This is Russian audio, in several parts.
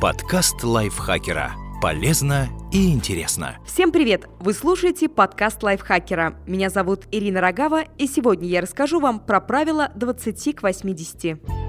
Подкаст лайфхакера. Полезно и интересно. Всем привет! Вы слушаете подкаст лайфхакера. Меня зовут Ирина Рогава, и сегодня я расскажу вам про правила 20 к 80.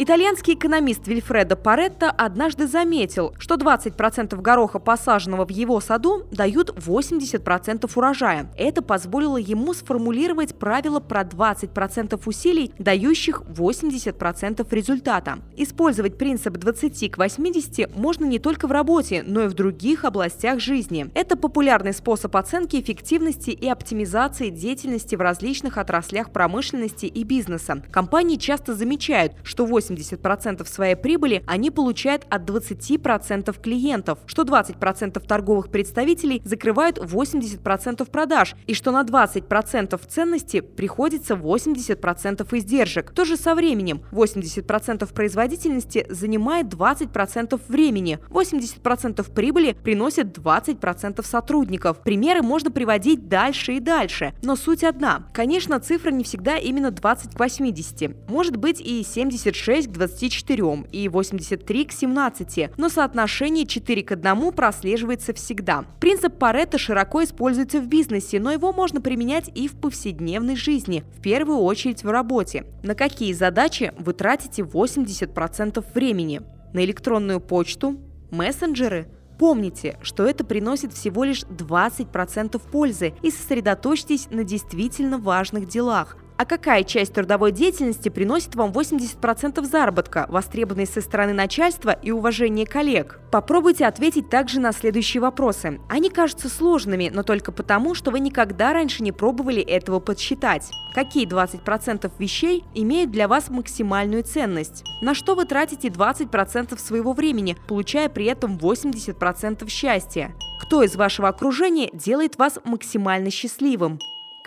Итальянский экономист Вильфредо Паретто однажды заметил, что 20% гороха, посаженного в его саду, дают 80% урожая. Это позволило ему сформулировать правило про 20% усилий, дающих 80% результата. Использовать принцип 20 к 80 можно не только в работе, но и в других областях жизни. Это популярный способ оценки эффективности и оптимизации деятельности в различных отраслях промышленности и бизнеса. Компании часто замечают, что 8 80% своей прибыли они получают от 20% клиентов, что 20% торговых представителей закрывают 80% продаж и что на 20% ценности приходится 80% издержек. То же со временем. 80% производительности занимает 20% времени, 80% прибыли приносит 20% сотрудников. Примеры можно приводить дальше и дальше, но суть одна. Конечно, цифра не всегда именно 20 к 80. Может быть и 76 6 к 24 и 83 к 17, но соотношение 4 к 1 прослеживается всегда. Принцип Паретта широко используется в бизнесе, но его можно применять и в повседневной жизни, в первую очередь в работе. На какие задачи вы тратите 80% времени? На электронную почту? Мессенджеры? Помните, что это приносит всего лишь 20% пользы и сосредоточьтесь на действительно важных делах, а какая часть трудовой деятельности приносит вам 80% заработка, востребованной со стороны начальства и уважения коллег? Попробуйте ответить также на следующие вопросы. Они кажутся сложными, но только потому, что вы никогда раньше не пробовали этого подсчитать. Какие 20% вещей имеют для вас максимальную ценность? На что вы тратите 20% своего времени, получая при этом 80% счастья? Кто из вашего окружения делает вас максимально счастливым?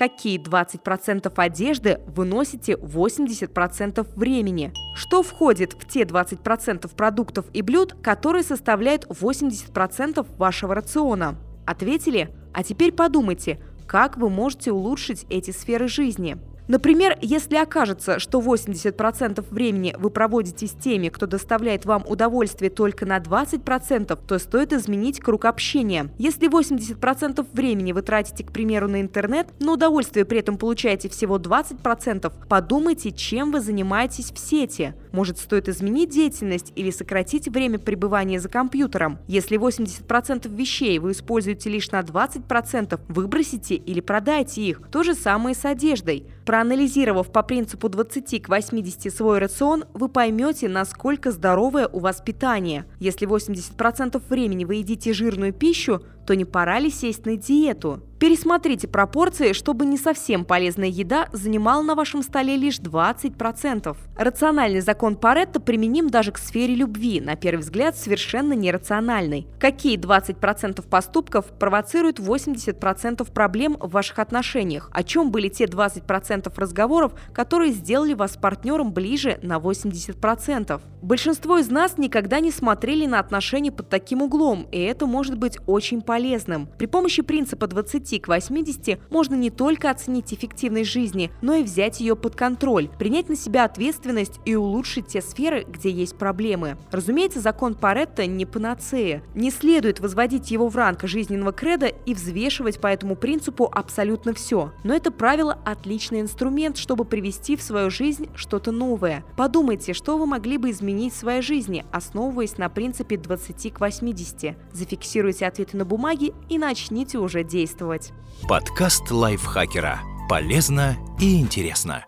Какие 20% одежды вы носите 80% времени. Что входит в те 20% продуктов и блюд, которые составляют 80% вашего рациона? Ответили? А теперь подумайте, как вы можете улучшить эти сферы жизни. Например, если окажется, что 80% времени вы проводите с теми, кто доставляет вам удовольствие только на 20%, то стоит изменить круг общения. Если 80% времени вы тратите, к примеру, на интернет, но удовольствие при этом получаете всего 20%, подумайте, чем вы занимаетесь в сети. Может, стоит изменить деятельность или сократить время пребывания за компьютером. Если 80% вещей вы используете лишь на 20%, выбросите или продайте их. То же самое с одеждой. Проанализировав по принципу 20 к 80 свой рацион, вы поймете, насколько здоровое у вас питание. Если 80% времени вы едите жирную пищу, то не пора ли сесть на диету? Пересмотрите пропорции, чтобы не совсем полезная еда занимала на вашем столе лишь 20%. Рациональный закон Паретта применим даже к сфере любви, на первый взгляд совершенно нерациональный. Какие 20% поступков провоцируют 80% проблем в ваших отношениях? О чем были те 20% разговоров, которые сделали вас партнером ближе на 80%? Большинство из нас никогда не смотрели на отношения под таким углом, и это может быть очень полезным. При помощи принципа 20 к 80 можно не только оценить эффективность жизни, но и взять ее под контроль, принять на себя ответственность и улучшить те сферы, где есть проблемы. Разумеется, закон Паретта не панацея. Не следует возводить его в ранг жизненного креда и взвешивать по этому принципу абсолютно все. Но это правило – отличный инструмент, чтобы привести в свою жизнь что-то новое. Подумайте, что вы могли бы изменить в своей жизни, основываясь на принципе 20 к 80. Зафиксируйте ответы на бумаге бумаги и начните уже действовать. Подкаст лайфхакера. Полезно и интересно.